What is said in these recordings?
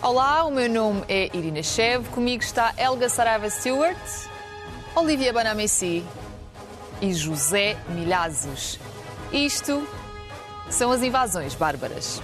Olá, o meu nome é Irina Chev, comigo está Elga Saraiva Stewart, Olivia Banamessi e José Milhazes. Isto são as invasões bárbaras.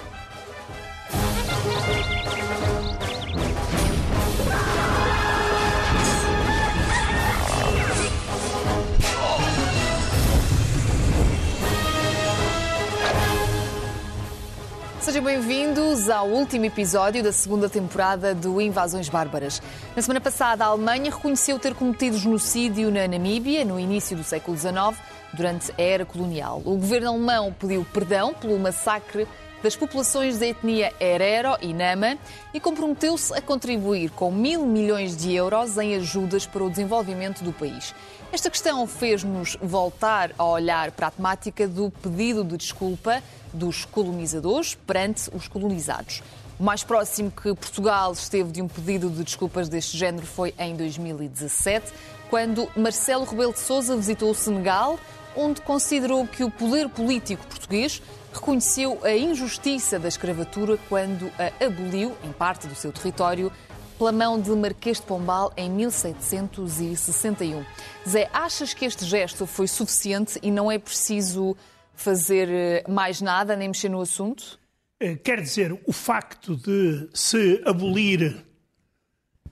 Sejam bem-vindos ao último episódio da segunda temporada do Invasões Bárbaras. Na semana passada, a Alemanha reconheceu ter cometido genocídio na Namíbia no início do século XIX, durante a era colonial. O governo alemão pediu perdão pelo massacre das populações da etnia Herero e Nama e comprometeu-se a contribuir com mil milhões de euros em ajudas para o desenvolvimento do país. Esta questão fez-nos voltar a olhar para a temática do pedido de desculpa dos colonizadores perante os colonizados. O mais próximo que Portugal esteve de um pedido de desculpas deste género foi em 2017, quando Marcelo Rebelo de Sousa visitou o Senegal, onde considerou que o poder político português reconheceu a injustiça da escravatura quando a aboliu em parte do seu território pela mão de Marquês de Pombal em 1761. Zé, achas que este gesto foi suficiente e não é preciso fazer eh, mais nada, nem mexer no assunto? Eh, quer dizer, o facto de se abolir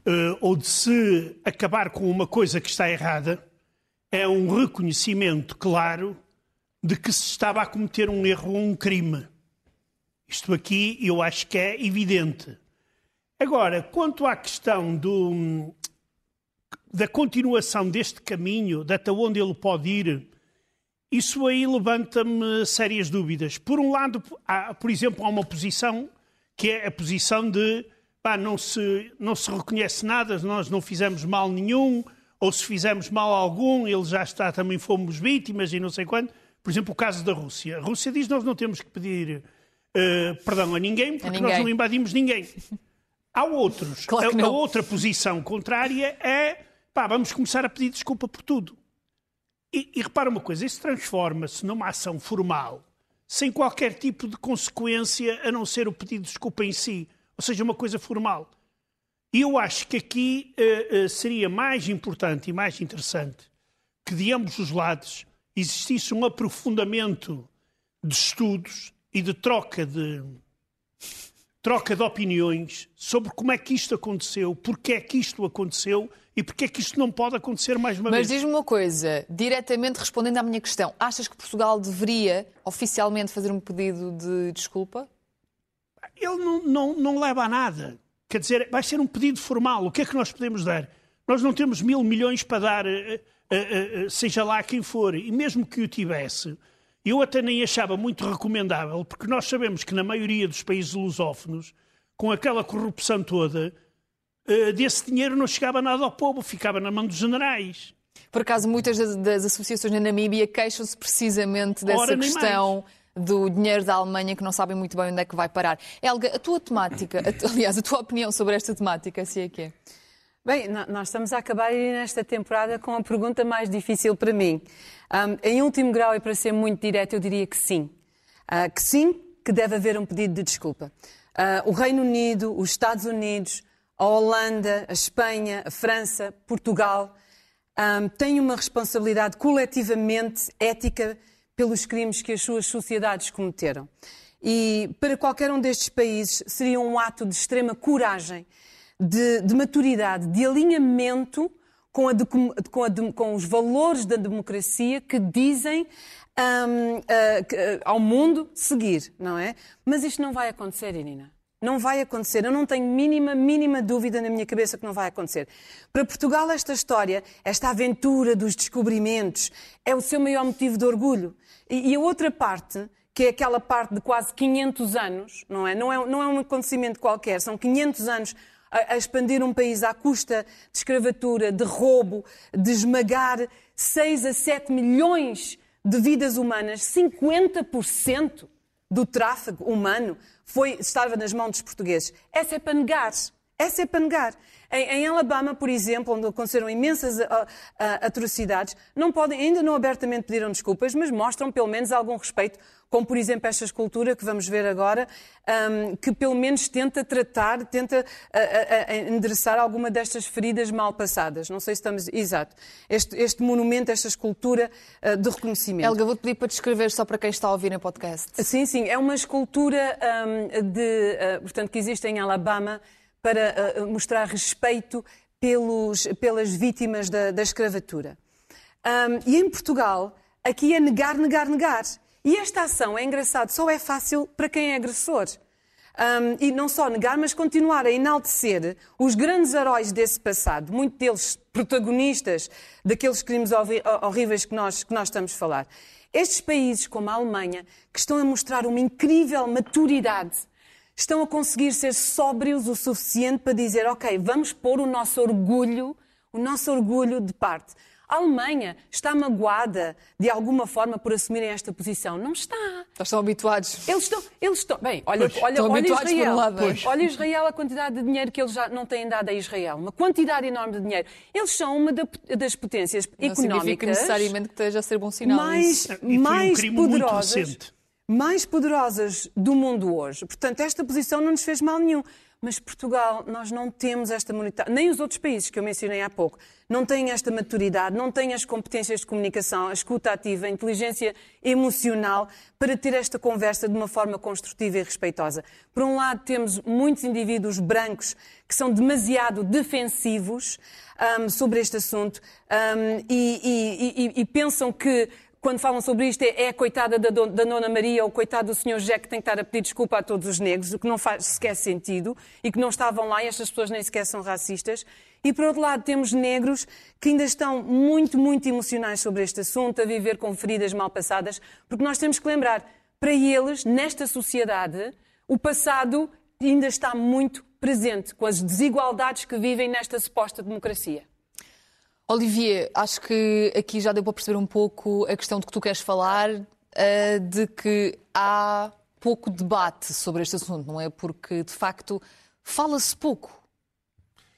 uh, ou de se acabar com uma coisa que está errada é um reconhecimento claro de que se estava a cometer um erro ou um crime. Isto aqui eu acho que é evidente. Agora, quanto à questão do, da continuação deste caminho, até onde ele pode ir, isso aí levanta-me sérias dúvidas. Por um lado, há, por exemplo, há uma posição que é a posição de pá, não, se, não se reconhece nada, nós não fizemos mal nenhum, ou se fizemos mal algum, ele já está, também fomos vítimas e não sei quanto. Por exemplo, o caso da Rússia. A Rússia diz que nós não temos que pedir uh, perdão a ninguém porque a ninguém. nós não invadimos ninguém. Há outros. Claro a, a, outra posição contrária é pá, vamos começar a pedir desculpa por tudo. E, e repara uma coisa, isso transforma-se numa ação formal, sem qualquer tipo de consequência a não ser o pedido de desculpa em si, ou seja, uma coisa formal. E eu acho que aqui uh, uh, seria mais importante e mais interessante que de ambos os lados existisse um aprofundamento de estudos e de troca de troca de opiniões sobre como é que isto aconteceu, porque é que isto aconteceu e porque é que isto não pode acontecer mais uma Mas vez. Mas diz-me uma coisa, diretamente respondendo à minha questão, achas que Portugal deveria oficialmente fazer um pedido de desculpa? Ele não, não, não leva a nada. Quer dizer, vai ser um pedido formal. O que é que nós podemos dar? Nós não temos mil milhões para dar, eh, eh, eh, seja lá quem for. E mesmo que o tivesse, eu até nem achava muito recomendável, porque nós sabemos que na maioria dos países lusófonos, com aquela corrupção toda, desse dinheiro não chegava nada ao povo, ficava na mão dos generais. Por acaso, muitas das, das associações na Namíbia queixam-se precisamente dessa Ora, questão do dinheiro da Alemanha que não sabem muito bem onde é que vai parar. Helga, a tua temática, a, aliás, a tua opinião sobre esta temática, se é que é? Bem, nós estamos a acabar nesta temporada com a pergunta mais difícil para mim. Um, em último grau, e para ser muito direto, eu diria que sim. Uh, que sim, que deve haver um pedido de desculpa. Uh, o Reino Unido, os Estados Unidos, a Holanda, a Espanha, a França, Portugal um, têm uma responsabilidade coletivamente ética pelos crimes que as suas sociedades cometeram. E para qualquer um destes países seria um ato de extrema coragem de, de maturidade, de alinhamento com, a, com, a, com, os valores da democracia que dizem um, uh, ao mundo seguir, não é? Mas isto não vai acontecer, Irina. Não vai acontecer. Eu não tenho mínima, mínima dúvida na minha cabeça que não vai acontecer. Para Portugal, esta história, esta aventura dos descobrimentos, é o seu maior motivo de orgulho. E, e a outra parte, que é aquela parte de quase 500 anos, não é? Não é, não é um acontecimento qualquer, são 500 anos a, expandir um país à custa de escravatura, de roubo, de esmagar 6 a 7 milhões de vidas humanas, 50% do tráfego humano foi, estava nas mãos dos portugueses. Essa é para negar. Essa é para negar. Em, em Alabama, por exemplo, onde aconteceram imensas uh, uh, atrocidades, não podem, ainda não abertamente pediram desculpas, mas mostram pelo menos algum respeito, como por exemplo esta escultura que vamos ver agora, um, que pelo menos tenta tratar, tenta uh, endereçar alguma destas feridas mal passadas. Não sei se estamos. Exato. Este, este monumento, esta escultura de reconhecimento. Helga, vou-te pedir para descrever só para quem está a ouvir em podcast. Sim, sim. É uma escultura um, de, portanto, que existe em Alabama para uh, mostrar respeito pelos, pelas vítimas da, da escravatura. Um, e em Portugal, aqui é negar, negar, negar. E esta ação, é engraçado, só é fácil para quem é agressor. Um, e não só negar, mas continuar a enaltecer os grandes heróis desse passado, muitos deles protagonistas daqueles crimes horríveis que nós, que nós estamos a falar. Estes países, como a Alemanha, que estão a mostrar uma incrível maturidade estão a conseguir ser sóbrios o suficiente para dizer, ok, vamos pôr o nosso orgulho, o nosso orgulho de parte. A Alemanha está magoada de alguma forma por assumirem esta posição. Não está. Eles estão habituados. Eles estão. Eles estão bem, olha, pois, olha, estão olha Israel. Um lado, olha Israel, a quantidade de dinheiro que eles já não têm dado a Israel. Uma quantidade enorme de dinheiro. Eles são uma das potências não económicas. Não significa necessariamente que esteja a ser bom sinal. Mais, um mais poderosas mais poderosas do mundo hoje. Portanto, esta posição não nos fez mal nenhum. Mas Portugal, nós não temos esta maturidade, nem os outros países que eu mencionei há pouco, não têm esta maturidade, não têm as competências de comunicação, a escuta ativa, a inteligência emocional para ter esta conversa de uma forma construtiva e respeitosa. Por um lado, temos muitos indivíduos brancos que são demasiado defensivos um, sobre este assunto um, e, e, e, e pensam que quando falam sobre isto, é, é a coitada da, da Nona Maria ou coitado do Sr. José que tem que estar a pedir desculpa a todos os negros, o que não faz sequer sentido e que não estavam lá e estas pessoas nem sequer são racistas. E, por outro lado, temos negros que ainda estão muito, muito emocionais sobre este assunto, a viver com feridas mal passadas, porque nós temos que lembrar, para eles, nesta sociedade, o passado ainda está muito presente, com as desigualdades que vivem nesta suposta democracia. Olivier, acho que aqui já deu para perceber um pouco a questão de que tu queres falar, uh, de que há pouco debate sobre este assunto, não é? Porque, de facto, fala-se pouco.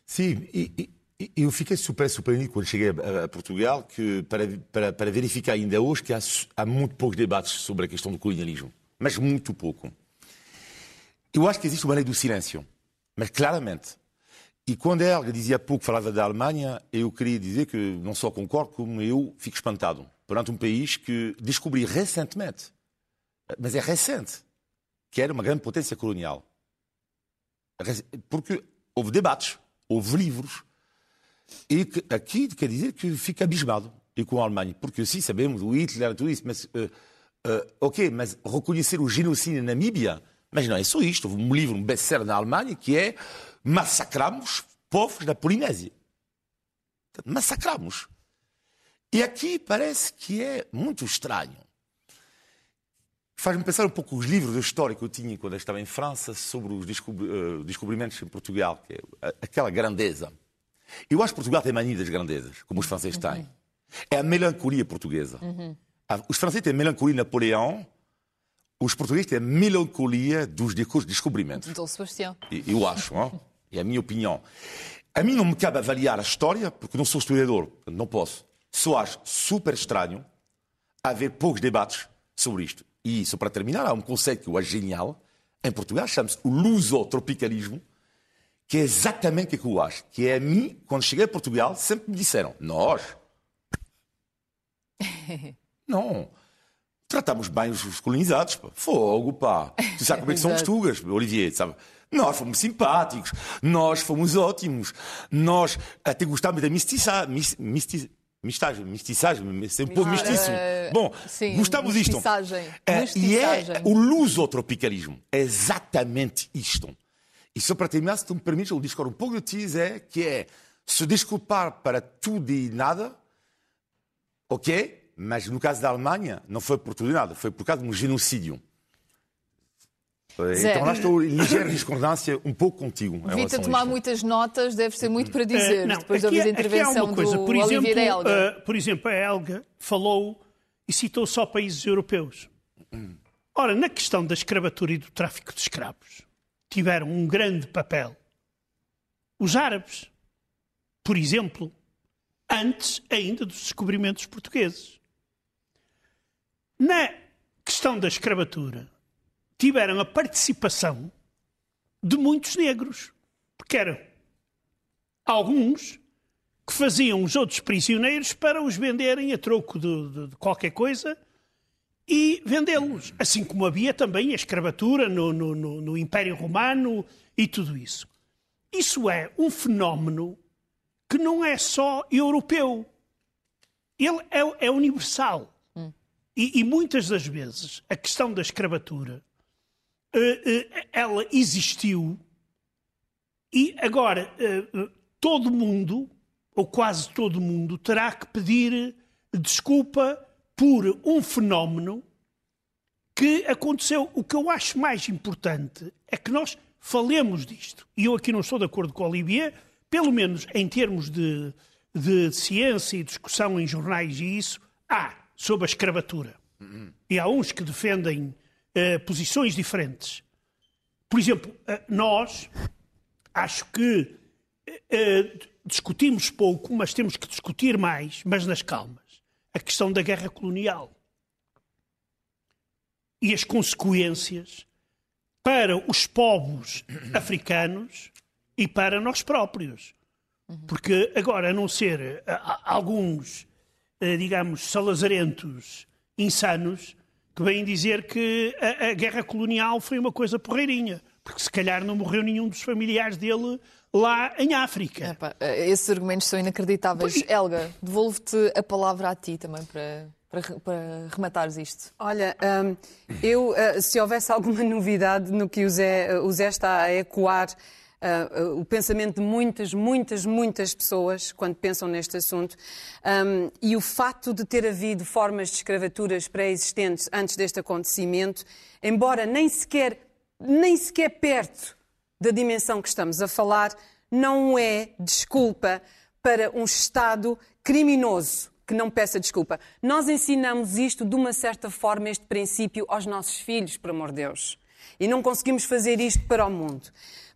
Sim, e, e, eu fiquei super surpreendido quando cheguei a, a Portugal que, para, para, para, verificar ainda hoje que há, há muito poucos debates sobre a questão do colonialismo. Mas muito pouco. Eu acho que existe uma lei do silêncio. Mas claramente, e quando a Helga dizia há pouco, falava da Alemanha, eu queria dizer que não só concordo, como eu fico espantado perante um país que descobri recentemente, mas é recente, que era uma grande potência colonial. Porque houve debates, houve livros, e que, aqui quer dizer que fica abismado e com a Alemanha, porque sim, sabemos o Hitler, tudo isso, mas uh, uh, ok, mas reconhecer o genocídio na Namíbia, mas não é só isto. Houve um livro, um best-seller na Alemanha, que é massacramos povos da Polinésia. Massacramos. E aqui parece que é muito estranho. Faz-me pensar um pouco os livros de história que eu tinha quando eu estava em França sobre os eh, descobrimentos em Portugal, que é aquela grandeza. Eu acho que Portugal tem mania das grandezas, como os franceses têm. Uhum. É a melancolia portuguesa. Uhum. Os franceses têm melancolia de Napoleão, os portugueses têm a melancolia dos descobrimentos. Dom Sebastião. Eu acho, não? é a minha opinião. A mim não me cabe avaliar a história, porque não sou historiador, não posso. Só acho super estranho haver poucos debates sobre isto. E, só para terminar, há um conceito que eu acho genial. Em Portugal chama-se o lusotropicalismo, que é exatamente o que eu acho. Que é a mim, quando cheguei a Portugal, sempre me disseram, nós... não tratamos bem os colonizados. Pá. Fogo, pá. Tu sabes como é que são os tugas, Olivier, sabe? Nós fomos simpáticos, nós fomos ótimos, nós até gostávamos da mestiçagem. Misti, mistagem, mestiçagem, um povo mestiço. Uh, Bom, sim, gostamos disto. Uh, e é o lusotropicalismo. É exatamente isto. E só para terminar, se tu me permites, eu discordo um pouco de ti, é que é se desculpar para tudo e nada, ok, mas no caso da Alemanha não foi por tudo e nada, foi por causa de um genocídio. Zé. Então lá estou em ligeira discordância um pouco contigo. Vita tomar muitas notas, deve ser muito para dizer, uh, não, depois da é- intervenção coisa. do por exemplo, Olivier Helga. Uh, por exemplo, a Helga falou e citou só países europeus. Ora, na questão da escravatura e do tráfico de escravos, tiveram um grande papel os árabes, por exemplo, antes ainda dos descobrimentos portugueses. Na questão da escravatura, tiveram a participação de muitos negros, porque eram alguns que faziam os outros prisioneiros para os venderem a troco de, de, de qualquer coisa e vendê-los. Assim como havia também a escravatura no, no, no, no, Império Romano e tudo isso. Isso é um fenómeno que não é só europeu. Ele é, é universal. Hum. E, e, muitas das vezes a questão da escravatura ela existiu e agora uh, todo mundo ou quase todo mundo, terá que pedir desculpa por um fenómeno que aconteceu. O que eu acho mais importante é que nós falemos disto. E eu aqui não estou de acordo com o Olivier, pelo menos em termos de, de ciência e discussão em jornais e isso, há sobre a escravatura. E há uns que defendem uh, posições diferentes. Por exemplo, uh, nós, acho que uh, discutimos pouco, mas temos que discutir mais, mas nas calmas, a questão da guerra colonial e as consequências para os povos africanos e para nós próprios. Porque agora, a não ser alguns, eh, digamos, salazarentos insanos, que vêm dizer que a, a guerra colonial foi uma coisa porreirinha, porque se calhar não morreu nenhum dos familiares dele lá em África. Epa, esses argumentos são inacreditáveis. E... Helga, devolvo-te a palavra a ti também para, para, para rematares isto. Olha, um, eu, uh, se houvesse alguma novidade no que o Zé, o Zé está a ecoar, Uh, o pensamento de muitas, muitas, muitas pessoas quando pensam neste assunto. Um, e o facto de ter havido formas de escravaturas pré-existentes antes deste acontecimento, embora nem sequer, nem sequer perto da dimensão que estamos a falar não é desculpa para um Estado criminoso que não peça desculpa. Nós ensinamos isto de uma certa forma, este princípio, aos nossos filhos, por amor de Deus. E não conseguimos fazer isto para o mundo.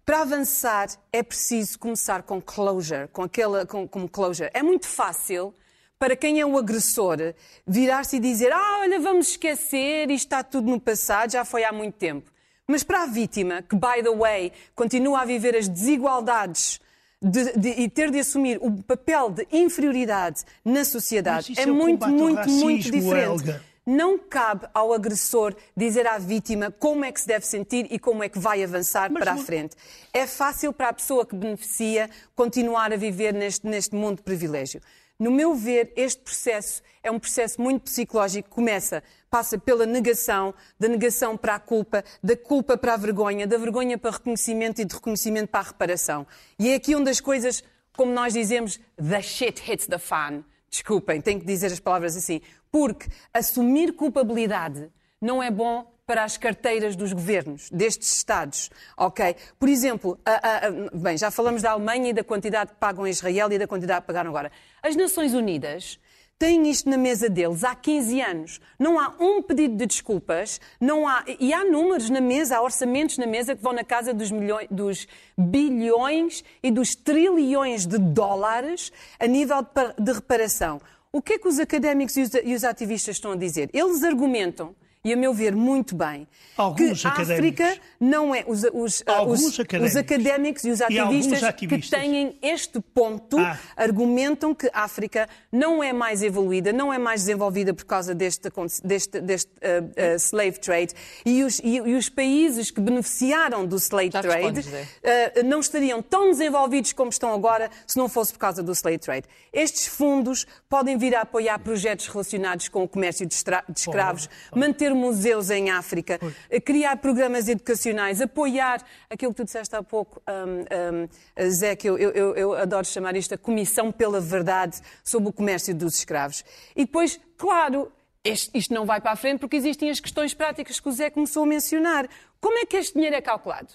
Para avançar é preciso começar com closure, com aquela com, com closure. É muito fácil para quem é o agressor virar-se e dizer: "Ah, olha, vamos esquecer, isto está tudo no passado, já foi há muito tempo". Mas para a vítima, que, by the way, continua a viver as desigualdades de, de, e ter de assumir o papel de inferioridade na sociedade, é, é muito, muito, racismo, muito diferente. Helga. Não cabe ao agressor dizer à vítima como é que se deve sentir e como é que vai avançar Mas para não... a frente. É fácil para a pessoa que beneficia continuar a viver neste, neste mundo de privilégio. No meu ver, este processo é um processo muito psicológico. Começa, passa pela negação, da negação para a culpa, da culpa para a vergonha, da vergonha para reconhecimento e de reconhecimento para a reparação. E é aqui onde as coisas, como nós dizemos, the shit hits the fan. Desculpem, tenho que dizer as palavras assim. Porque assumir culpabilidade não é bom para as carteiras dos governos, destes Estados. Ok? Por exemplo, a, a, a, bem, já falamos da Alemanha e da quantidade que pagam a Israel e da quantidade que pagaram agora. As Nações Unidas têm isto na mesa deles há 15 anos. Não há um pedido de desculpas, não há, e há números na mesa, há orçamentos na mesa que vão na casa dos, milhões, dos bilhões e dos trilhões de dólares a nível de, reparação. O que é que os académicos e os, e os ativistas estão a dizer? Eles argumentam e a meu ver muito bem, Alguns que a África não é os, os, os, académicos. os académicos. e os ativistas, e ativistas, que têm este ponto ah. argumentam que a África não é mais evoluída, não é mais desenvolvida por causa deste, deste, deste uh, uh, slave trade e os, e, e os, países que beneficiaram do slave Já trade uh, não estariam tão desenvolvidos como estão agora se não fosse por causa do slave trade. Estes fundos podem vir a apoiar projetos relacionados com o comércio de, de escravos, manter museus em África, pois. criar programas educacionais, apoiar aquilo que tu disseste há pouco, um, um, Zé, que eu, eu, eu adoro chamar isto a Comissão pela Verdade sobre o Comércio dos Escravos. E depois, claro, isto não vai para a frente porque existem as questões práticas que o Zé começou a mencionar. Como é que este dinheiro é calculado?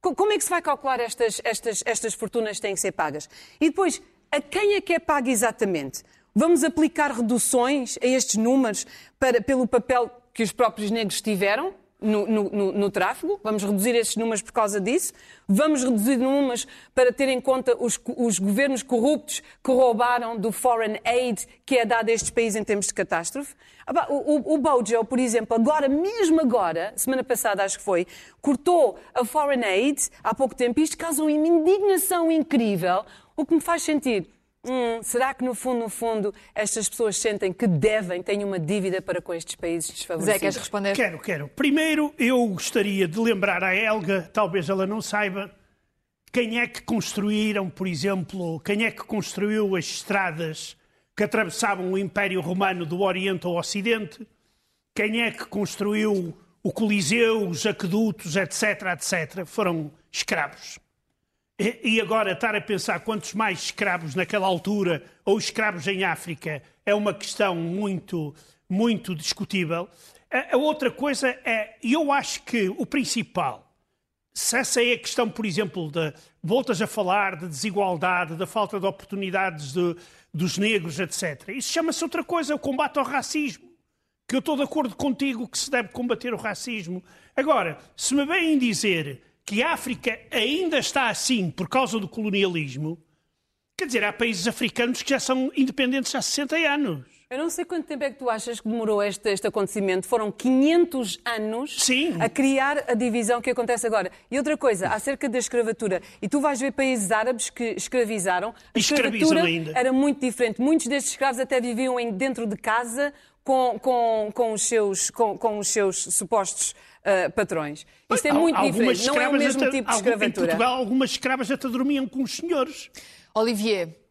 Como é que se vai calcular estas, estas, estas fortunas que têm que ser pagas? E depois, a quem é que é pago exatamente? Vamos aplicar reduções a estes números para, pelo papel que os próprios negros tiveram no, no, no, tráfego, vamos reduzir esses números por causa disso, vamos reduzir números para ter em conta os, os governos corruptos que roubaram do foreign aid que é dado a estes países em termos de catástrofe. O, o, o Bojo, por exemplo, agora, mesmo agora, semana passada acho que foi, cortou a foreign aid há pouco tempo. E isto causa uma indignação incrível, o que me faz sentir Hum, será que no fundo, no fundo, estas pessoas sentem que devem, têm uma dívida para com estes países desfavorecidos? Zé, queres responder? Quero, quero. Primeiro, eu gostaria de lembrar à Helga, talvez ela não saiba, quem é que construíram, por exemplo, quem é que construiu as estradas que atravessavam o Império Romano do Oriente ao Ocidente, quem é que construiu o Coliseu, os aquedutos, etc., etc., foram escravos. E agora estar a pensar quantos mais escravos naquela altura ou escravos em África é uma questão muito, muito discutível. A, outra coisa é, eu acho que o principal, se essa é a questão, por exemplo, de voltas a falar de desigualdade, da falta de oportunidades de, dos negros, etc. Isso chama-se outra coisa, o combate ao racismo. Que eu estou de acordo contigo que se deve combater o racismo. Agora, se me vêm dizer que a África ainda está assim por causa do colonialismo, quer dizer, há países africanos que já são independentes há 60 anos. Eu não sei quanto tempo é que tu achas que demorou este, este acontecimento. Foram 500 anos Sim. a criar a divisão que acontece agora. E outra coisa, acerca da escravatura. E tu vais ver países árabes que escravizaram. A escravatura ainda. era muito diferente. Muitos destes escravos até viviam dentro de casa com, com, com, os, seus, com, com os seus supostos uh, patrões. Isto é muito algumas diferente, não é o mesmo até, tipo de escravatura. Em Portugal, algumas escravas até dormiam com os senhores. Olivier,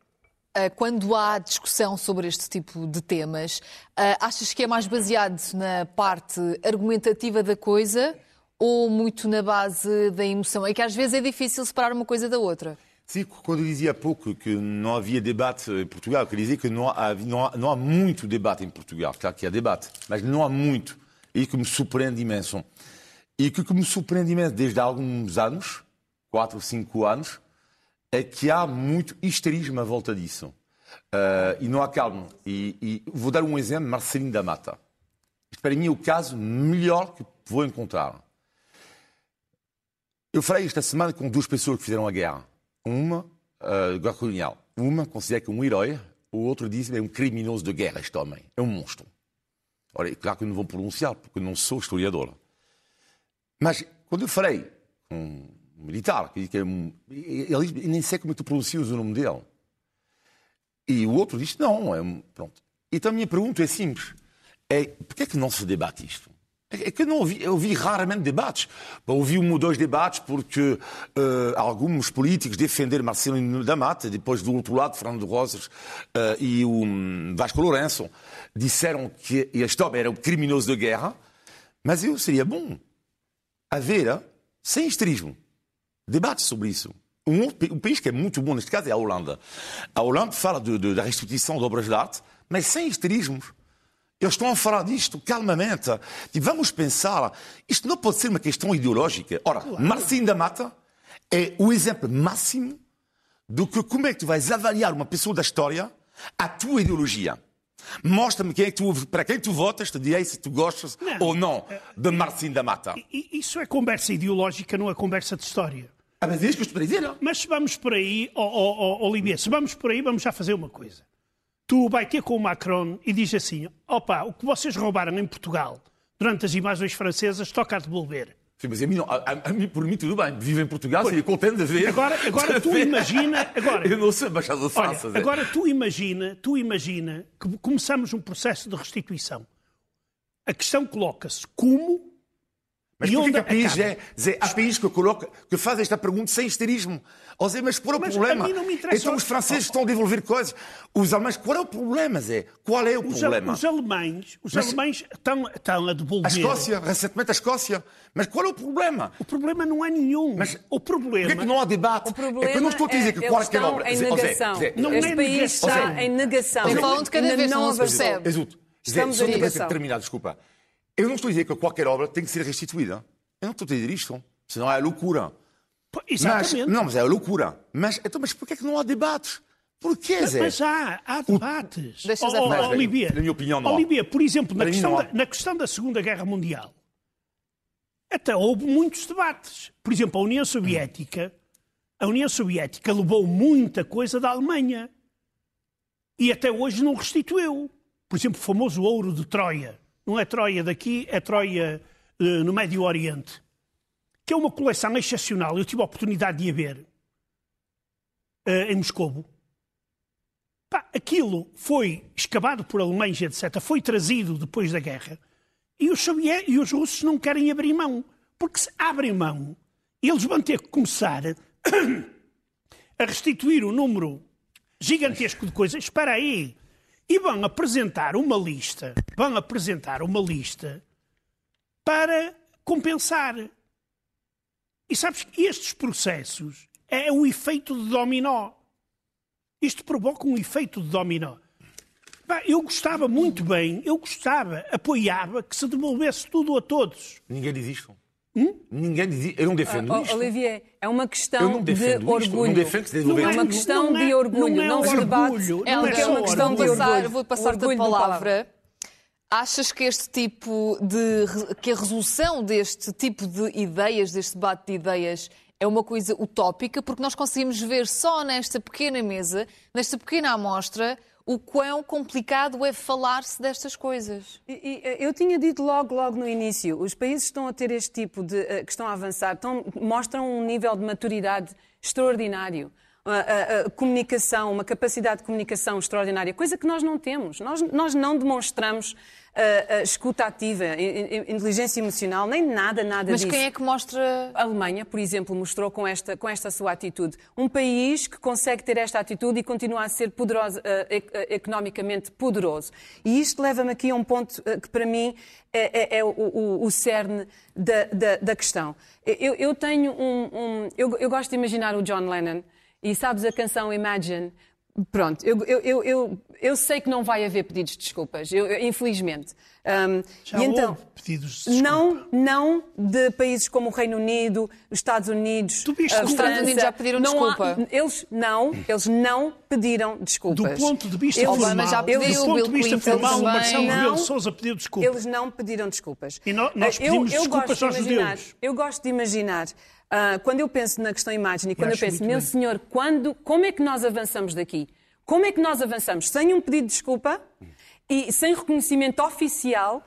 eh, quando há discussão sobre este tipo de temas, eh, achas que é mais baseado na parte argumentativa da coisa ou muito na base da emoção? É que às vezes é difícil separar uma coisa da outra. Sim, quando eu dizia há pouco que não havia debate em Portugal, eu queria dizer que não há, não, há, não há muito debate em Portugal. Claro que há debate, mas não há muito. E que me surpreende imenso. E o que me surpreende imenso desde há alguns anos, 4 ou 5 anos, é que há muito histerismo à volta disso. Uh, e não há calma. E, e, vou dar um exemplo, Marcelino da Mata. Isto para mim é o caso melhor que vou encontrar. Eu falei esta semana com duas pessoas que fizeram a guerra. Uma, uh, guerra colonial. Uma considera que é um herói, o outro diz que é um criminoso de guerra, este homem. É um monstro. Ora, é claro que eu não vou pronunciar, porque eu não sou historiador. Mas quando eu falei com um militar, que é um, ele nem sei como é tu pronuncias o nome dele. E o outro diz, não, é um, pronto. Então a minha pergunta é simples. É, porquê é que não se debate isto? É que eu não ouvi, eu ouvi raramente debates. Ouvi um ou dois debates porque uh, alguns políticos defenderam Marcelino da Mata, depois do outro lado, Fernando Rosas uh, e o um, Vasco Lourenço disseram que este homem era um criminoso de guerra, mas eu seria bom haver, sem esterismo, debate sobre isso. Um, um país que é muito bom neste caso é a Holanda. A Holanda fala de, de, da restituição de obras de arte, mas sem esterismos. Eles estão a falar disto calmamente. E vamos pensar, isto não pode ser uma questão ideológica. Ora, claro. Marcinho da Mata é o exemplo máximo do que como é que tu vais avaliar uma pessoa da história a tua ideologia. Mostra-me quem é que tu, para quem tu votas, te direi se tu gostas não. ou não de Marcinho da Mata. Isso é conversa ideológica, não é conversa de história. Ah, mas é isso que eu estou a dizer. Não? Mas se vamos por aí, oh, oh, oh, Olivier, se vamos por aí, vamos já fazer uma coisa. Tu vai ter com o Macron e diz assim: opa, o que vocês roubaram em Portugal durante as invasões francesas toca a devolver. Sim, mas a mim, não, a, a mim, por mim, tudo bem. Vivo em Portugal, seria contente de ver. Agora, agora tu imagina. Agora, eu não sei embaixador de França. Olha, agora tu imagina, tu imagina que começamos um processo de restituição. A questão coloca-se como mas porquê que há países, Zé, Zé, há países que, coloca, que fazem esta pergunta sem histerismo? Oh, Zé, mas qual é o mas problema? Então os franceses estão a desenvolver coisas. Os alemães, qual é o problema, Zé? Qual é o os problema? Os alemães, os mas, alemães estão, estão a devolver... A Escócia, recentemente a Escócia. Mas qual é o problema? O problema não é nenhum. Mas o problema... Porquê que não há debate? O problema é que eu não estou a dizer que é, qualquer obra... em negação. Zé, Zé, não este é país está em negação. Falando de cada vez, não percebe. Estamos em negação. terminar, desculpa. Eu não estou a dizer que qualquer obra tem que ser restituída. Eu não estou a dizer isto, senão é loucura. Exatamente. Mas, não, mas é loucura. Mas, então, mas porquê é que não há debates? Porquê, Zé? Mas há, há debates. Deixa oh, oh, Olivia, na minha opinião, não Olivia, por exemplo, na questão, da, na questão da Segunda Guerra Mundial, Até houve muitos debates. Por exemplo, a União Soviética, a União Soviética levou muita coisa da Alemanha e até hoje não restituiu. Por exemplo, o famoso ouro de Troia. Não é Troia daqui, é Troia uh, no Médio Oriente. Que é uma coleção excepcional. Eu tive a oportunidade de a ver uh, em Moscou. Pá, aquilo foi escavado por alemães, etc. Foi trazido depois da guerra. E os, e os russos não querem abrir mão. Porque se abrem mão, eles vão ter que começar a restituir o número gigantesco de coisas. Espera aí. E vão apresentar uma lista, vão apresentar uma lista para compensar. E sabes que estes processos é o efeito de dominó. Isto provoca um efeito de dominó. Eu gostava muito bem, eu gostava, apoiava que se devolvesse tudo a todos. Ninguém diz isto. Hum? Ninguém diz Eu não defendo uh, isto. Olivier, é uma questão de orgulho. Não defendo que não é, uma questão não é, de orgulho. Não, é não se debate. Não é, é uma questão de orgulho. Vou passar-te a palavra. Achas que este tipo de. que a resolução deste tipo de ideias, deste debate de ideias, é uma coisa utópica? Porque nós conseguimos ver só nesta pequena mesa, nesta pequena amostra, o quão complicado é falar-se destas coisas. Eh, eu tinha dito logo, logo no início, os países que estão a ter este tipo de. Uh, que estão a avançar, estão, mostram um nível de maturidade extraordinário. A, a, a, comunicação, uma capacidade de comunicação extraordinária, coisa que nós não temos. Nós, nós não demonstramos uh, escuta ativa, inteligência emocional, nem nada, nada Mas disso. Mas quem é que mostra... A Alemanha, por exemplo, mostrou com esta, com esta sua atitude. Um país que consegue ter esta atitude e continua a ser poderoso, uh, economicamente poderoso. E isto leva-me aqui a um ponto que, para mim, é, é, é o, o, o, cerne da, da, da questão. Eu, eu tenho um... um eu, eu gosto de imaginar o John Lennon, e sabes a canção Imagine, Pronto, eu, eu, eu, eu, sei que não vai haver pedidos de desculpas, eu, infelizmente. Um, já e então, pedidos de desculpa. Não, não de países como o Reino Unido, os Estados Unidos, tu viste a os Estados Unidos já pediram não desculpa. Há, eles não, eles não pediram desculpas. Do ponto de vista eles, formal, já pediu, do ponto de vista formal, o Marcelo Rebelo Sousa pediu desculpas. Eles não pediram desculpas. E nós, nós pedimos eu, desculpas aos judeus. Eu gosto de imaginar Uh, quando eu penso na questão imagem e quando eu, eu penso, meu bem. senhor, quando, como é que nós avançamos daqui? Como é que nós avançamos? Sem um pedido de desculpa e sem reconhecimento oficial,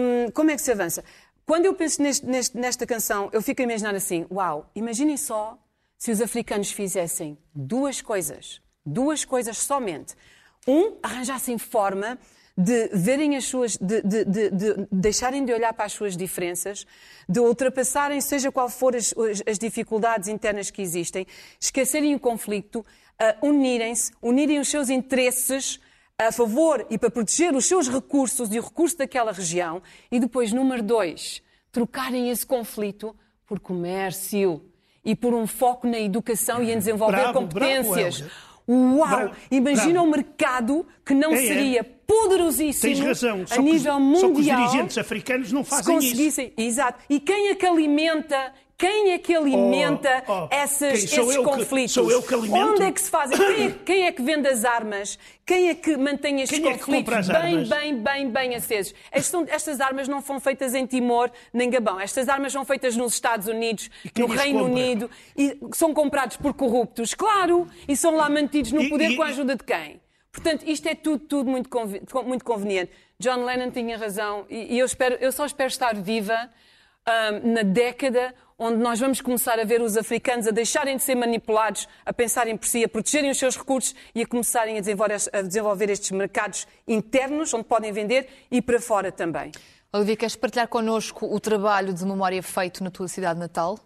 um, como é que se avança? Quando eu penso neste, neste, nesta canção, eu fico a imaginar assim: uau, imaginem só se os africanos fizessem duas coisas, duas coisas somente. Um, arranjassem forma de verem as suas, de, de, de, de, deixarem de olhar para as suas diferenças, de ultrapassarem, seja qual for as, as dificuldades internas que existem, esquecerem o conflito, uh, unirem-se, unirem os seus interesses a favor e para proteger os seus recursos e o recurso daquela região, e depois, número dois, trocarem esse conflito por comércio e por um foco na educação e em desenvolver bravo, competências. Bravo, Uau! Imagina um mercado que não é, seria é. poderosíssimo Tens razão. a nível mundial. Só que os dirigentes africanos não fazem isso. Exato. E quem é que alimenta quem é que alimenta oh, oh, essas, esses conflitos? sou eu que alimento? Onde é que se fazem? Quem é, quem é que vende as armas? Quem é que mantém estes quem conflitos é bem, armas? bem, bem, bem acesos? Estas, estas, armas não foram feitas em Timor nem Gabão. Estas armas são feitas nos Estados Unidos, no Reino compra? Unido, e são comprados por corruptos, claro, e são lá mantidos no poder e, com a ajuda de quem? Portanto, isto é tudo, tudo muito, muito conveniente. John Lennon tinha razão, e, e eu, espero, eu só espero estar viva um, na década onde nós vamos começar a ver os africanos a deixarem de ser manipulados, a pensarem por si, a protegerem os seus recursos e a começarem a desenvolver, a desenvolver estes mercados internos, onde podem vender, e para fora também. Olivia, queres partilhar connosco o trabalho de memória feito na tua cidade natal?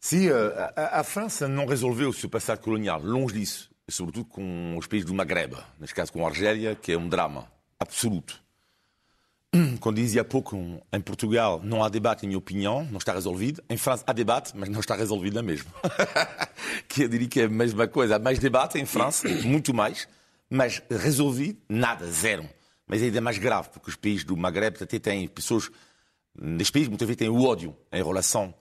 Sim, a, a, França não resolveu o seu passado colonial, longe disso, sobretudo com os países do Maghreb, neste caso com a Argélia, que é um drama absoluto. Quando dizia há pouco, em Portugal não há debate, em minha opinião, não está resolvido. Em França há debate, mas não está resolvido na mesma. que eu diria que é a mesma coisa. Há mais debate em França, muito mais, mas resolvido, nada, zero. Mas é ainda mais grave, porque os países do Maghreb até têm pessoas, nestes países muitas vezes têm o ódio em relação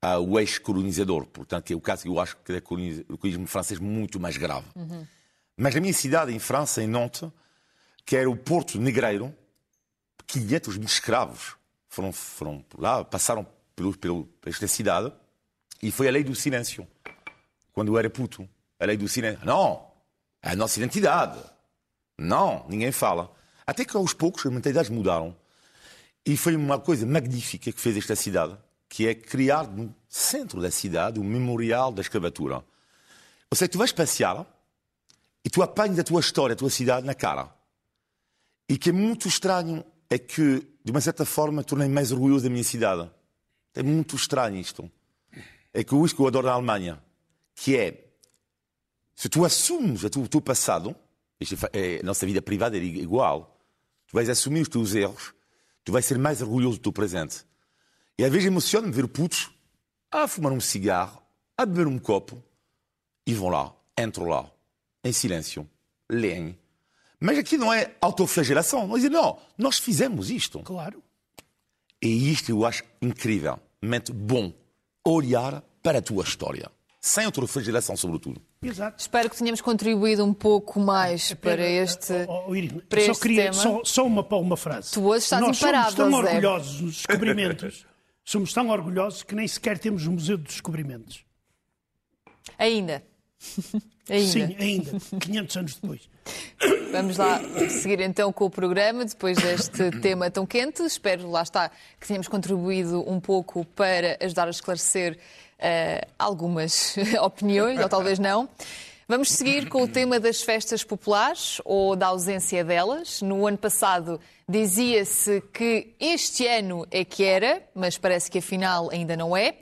ao ex-colonizador. Portanto, é o caso que eu acho que é o colonialismo francês muito mais grave. Uhum. Mas na minha cidade, em França, em Nantes, que era o Porto Negreiro, 500 mil escravos foram, foram lá, passaram pelo, pelo, esta cidade e foi a lei do silêncio. Quando eu era puto. A lei do silêncio. Não! É a nossa identidade. Não, ninguém fala. Até que aos poucos as mentalidades mudaram. E foi uma coisa magnífica que fez esta cidade, que é criar no centro da cidade o memorial da escravatura. Ou seja, tu vais passear e tu apanhas a tua história, a tua cidade na cara. E que é muito estranho é que, de uma certa forma, tornei mais orgulhoso da minha cidade. É muito estranho isto. É que isso que eu adoro na Alemanha, que é, se tu assumes o teu passado, é, a nossa vida privada é igual, tu vais assumir os teus erros, tu vais ser mais orgulhoso do teu presente. E às vezes emociona-me ver putos a fumar um cigarro, a beber um copo, e vão lá, entram lá, em silêncio, leem. Mas aqui não é autoflagelação. Não é dizer, não, nós fizemos isto. Claro. E isto eu acho incrivelmente bom. Olhar para a tua história. Sem autoflagelação, sobretudo. Exato. Espero que tenhamos contribuído um pouco mais para este, oh, oh, Irina, para só este queria tema. Só, só uma, uma frase. Tu hoje estás Nós imparável, somos tão Zé. orgulhosos dos descobrimentos. somos tão orgulhosos que nem sequer temos o Museu dos Descobrimentos. Ainda. Ainda. Sim, ainda. 500 anos depois. Vamos lá seguir então com o programa, depois deste tema tão quente. Espero, lá está, que tenhamos contribuído um pouco para ajudar a esclarecer eh, algumas opiniões, ou talvez não. Vamos seguir com o tema das festas populares ou da ausência delas. No ano passado dizia-se que este ano é que era, mas parece que afinal ainda não é.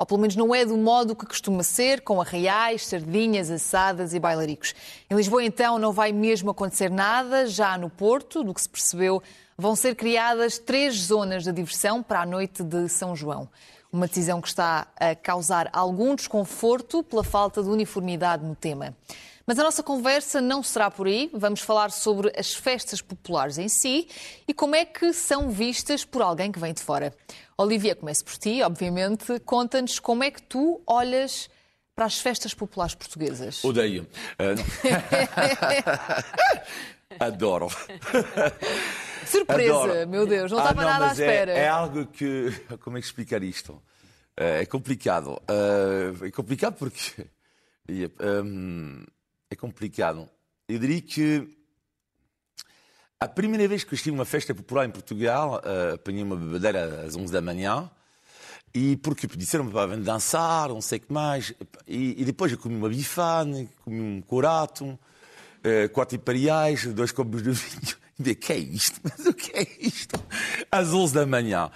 Ou pelo menos não é do modo que costuma ser, com arraiais, sardinhas, assadas e bailaricos. Em Lisboa, então, não vai mesmo acontecer nada. Já no Porto, do que se percebeu, vão ser criadas três zonas de diversão para a noite de São João. Uma decisão que está a causar algum desconforto pela falta de uniformidade no tema. Mas a nossa conversa não será por aí. Vamos falar sobre as festas populares em si e como é que são vistas por alguém que vem de fora. Olivia, começo por ti, obviamente. Conta-nos como é que tu olhas para as festas populares portuguesas. Odeio. Ah, não. Adoro. Surpresa, Adoro. meu Deus, não Ah, estava nada à é- espera. É, algo que. Como é que explicar isto? É complicado. Ah, É complicado porque. hum, É complicado. Eu diria que. A primeira vez que estive numa festa popular em Portugal, ah, apanhei uma bebedeira às 11 da manhã. E porque disseram-me para dançar, não sei o que mais. E, e depois eu comi uma bifane, comi um corato, eh, quatro imperiais, dois copos de vinho. E que é isto? Mas o que é isto? Às 11 da manhã.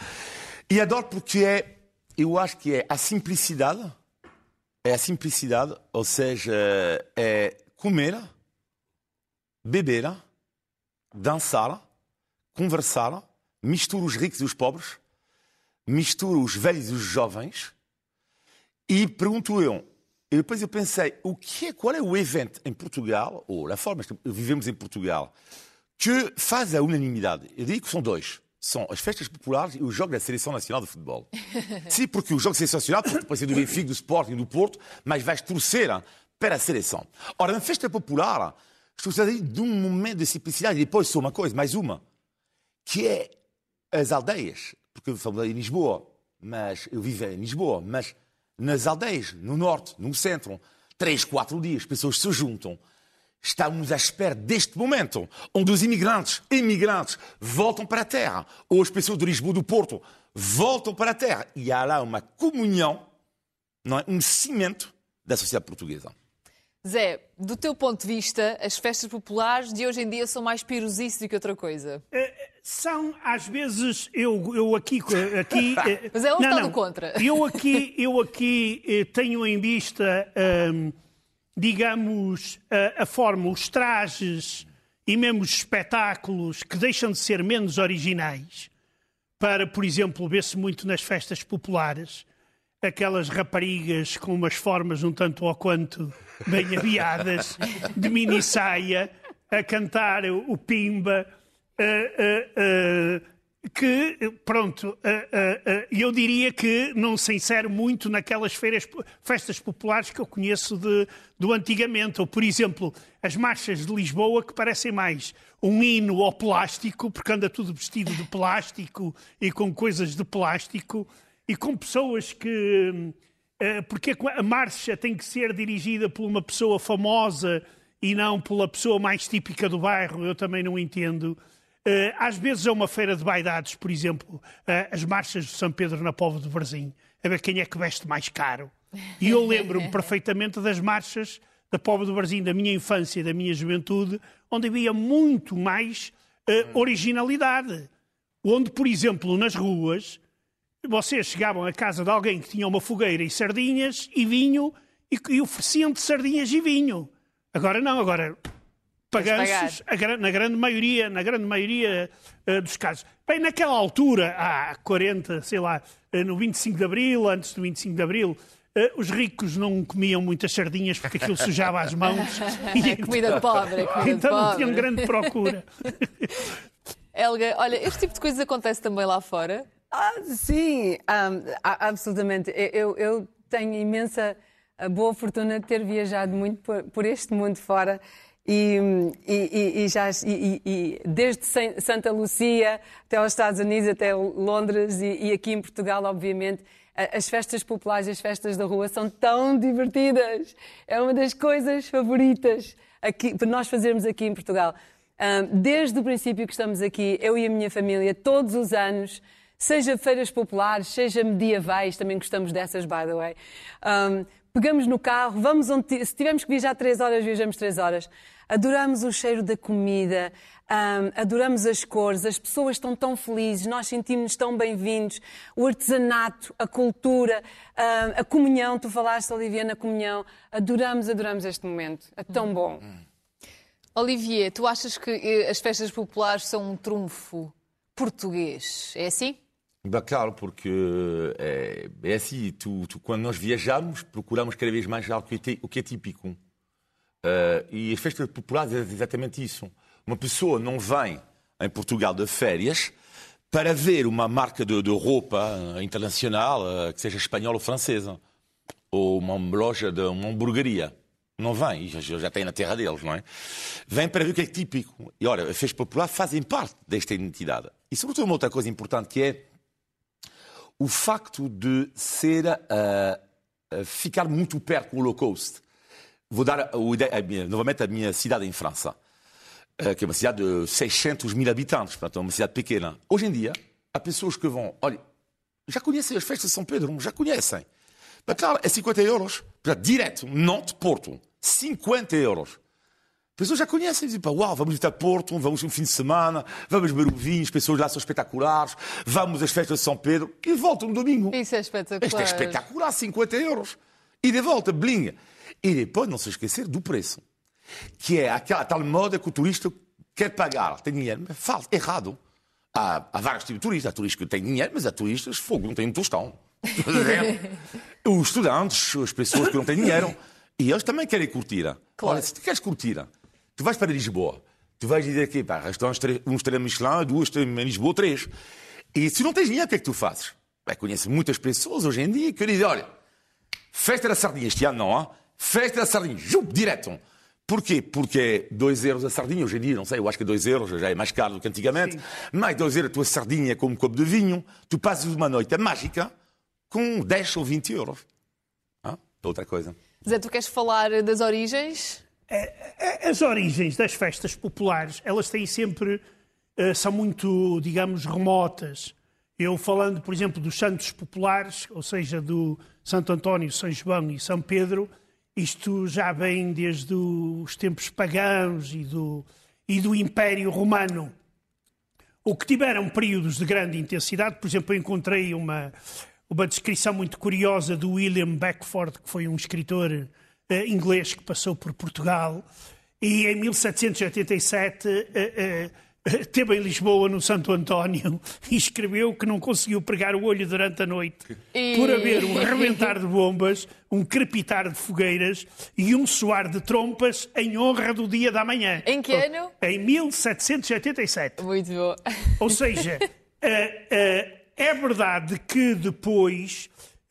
E adoro porque é, eu acho que é a simplicidade. É a simplicidade, ou seja, é comer, beber, dançar, conversar, mistura os ricos e os pobres, mistura os velhos e os jovens e pergunto eu, e depois eu pensei, o que é, qual é o evento em Portugal, ou a forma que vivemos em Portugal, que faz a unanimidade? Eu digo que são dois. São as festas populares e o jogo da Seleção Nacional de Futebol. Sim, porque o jogo sensacional pode ser do Benfica, do Sporting, do Porto, mas vais torcer para a seleção. Ora, na festa popular, estou a de um momento de simplicidade. E depois só uma coisa, mais uma, que é as aldeias. Porque falei em Lisboa, mas eu vivo em Lisboa, mas nas aldeias, no norte, no centro, três, quatro dias, as pessoas se juntam. Estamos à espera deste momento, onde os imigrantes, imigrantes, voltam para a terra, ou as pessoas de Lisboa do Porto voltam para a terra. E há lá uma comunhão, não é? um cimento da sociedade portuguesa. Zé, do teu ponto de vista, as festas populares de hoje em dia são mais pirosice do que outra coisa. São, às vezes, eu, eu aqui. aqui eh, Mas é um está do contra. Eu aqui, eu aqui eh, tenho em vista, hum, digamos, a, a forma, os trajes e mesmo os espetáculos que deixam de ser menos originais, para, por exemplo, ver-se muito nas festas populares, aquelas raparigas com umas formas um tanto ou quanto bem aviadas, de mini saia, a cantar o pimba. eh, eh, eh, que, pronto, eu diria que não se insere muito naquelas feiras, festas populares que eu conheço de, do antigamente. Ou, por exemplo, as marchas de Lisboa, que parecem mais um hino ao plástico, porque anda tudo vestido de plástico e com coisas de plástico. E com pessoas que. Uh, porque a marcha tem que ser dirigida por uma pessoa famosa e não pela pessoa mais típica do bairro, eu também não entendo. Uh, às vezes é uma feira de vaidades, por exemplo, uh, as marchas de São Pedro na Povo de Varzim, a ver quem é que veste mais caro. E eu lembro-me perfeitamente das marchas da Povo de Varzim, da minha infância e da minha juventude, onde havia muito mais uh, originalidade. Onde, por exemplo, nas ruas, vocês chegavam à casa de alguém que tinha uma fogueira e sardinhas e vinho e, e ofereciam-te sardinhas e vinho. Agora não, agora paganços, na grande maioria, na grande maioria uh, dos casos. Bem, naquela altura, há 40, sei lá, uh, no 25 de Abril, antes do 25 de Abril, uh, os ricos não comiam muitas sardinhas porque aquilo sujava as mãos. e, é comida pobre, é comida então pobre. não tinham grande procura. Helga, olha, este tipo de coisas acontece também lá fora? Ah, sim, um, absolutamente. Eu, eu tenho imensa boa fortuna de ter viajado muito por, por este mundo fora e, e, e, já, e, desde Santa Lucia até aos Estados Unidos, até Londres e, aqui em Portugal, obviamente, as festas populares, as festas da rua são tão divertidas. É uma das coisas favoritas aqui, para nós fazermos aqui em Portugal. Desde o princípio que estamos aqui, eu e a minha família, todos os anos, seja feiras populares, seja medievais, também gostamos dessas, by the way. Um, pegamos no carro, vamos onde. Se tivermos que viajar três horas, viajamos três horas. Adoramos o cheiro da comida, um, adoramos as cores, as pessoas estão tão felizes, nós sentimos-nos tão bem-vindos. O artesanato, a cultura, um, a comunhão, tu falaste, Olivia, na comunhão. Adoramos, adoramos este momento. É tão bom. Olivier, tu achas que eh, as festas populares são um trunfo português? É assim? Bah, claro, porque é, é assim, tu, tu, quando nós viajamos, procuramos cada vez mais algo que é, o que é típico. Uh, e as festas populares é exatamente isso. Uma pessoa não vem em Portugal de férias para ver uma marca de, de roupa internacional, uh, que seja espanhola ou francesa, ou uma loja de uma hamburgueria. Não vem, já, já tem na terra deles, não é? Vem para ver o que é típico. E olha, as festas populares fazem parte desta identidade. E sobretudo uma outra coisa importante que é o facto de ser uh, ficar muito perto do Holocausto. Vou dar a a minha, novamente a minha cidade em França, uh, que é uma cidade de 600 mil habitantes, portanto é uma cidade pequena. Hoje em dia, há pessoas que vão, olha, já conhecem as festas de São Pedro, já conhecem. Mas claro, é 50 euros, portanto, direto, Nantes-Porto, 50 euros pessoas já conhecem, dizem, uau, vamos visitar Porto, vamos um fim de semana, vamos beber vinho, as pessoas lá são espetaculares, vamos às festas de São Pedro e voltam no domingo. Isso é espetacular. Isto é espetacular, 50 euros. E de volta, bling. E depois não se esquecer do preço, que é aquela tal moda que o turista quer pagar, tem dinheiro, mas fala errado. Há, há vários tipos de turistas. Há turistas que têm dinheiro, mas há turistas, fogo, não têm um tostão. Os estudantes, as pessoas que não têm dinheiro, e eles também querem curtir. Claro. Olha, se tu queres curtir, Tu vais para Lisboa, tu vais dizer aqui, pá, restaurantes, um estrela Michelin, duas em Lisboa, três. E se não tens dinheiro, o que é que tu fazes? Bem, conheço muitas pessoas hoje em dia que dizem, olha, festa da sardinha, este ano não, hein? festa da sardinha, jup, direto. Porquê? Porque é 2 euros a sardinha, hoje em dia, não sei, eu acho que 2 euros já é mais caro do que antigamente, Sim. mas 2 euros a tua sardinha com um copo de vinho, tu passas uma noite mágica com 10 ou 20 euros. Ah, outra coisa. Zé, tu queres falar das origens? É, é, as origens das festas populares, elas têm sempre, eh, são muito, digamos, remotas. Eu falando, por exemplo, dos santos populares, ou seja, do Santo António, São João e São Pedro, isto já vem desde os tempos pagãos e do, e do Império Romano. O que tiveram períodos de grande intensidade, por exemplo, eu encontrei uma, uma descrição muito curiosa do William Beckford, que foi um escritor inglês que passou por Portugal e em 1787 uh, uh, esteve em Lisboa, no Santo António, e escreveu que não conseguiu pregar o olho durante a noite e... por haver um arrebentar de bombas, um crepitar de fogueiras e um soar de trompas em honra do dia da manhã. Em que ano? Em 1787. Muito bom. Ou seja, é verdade que depois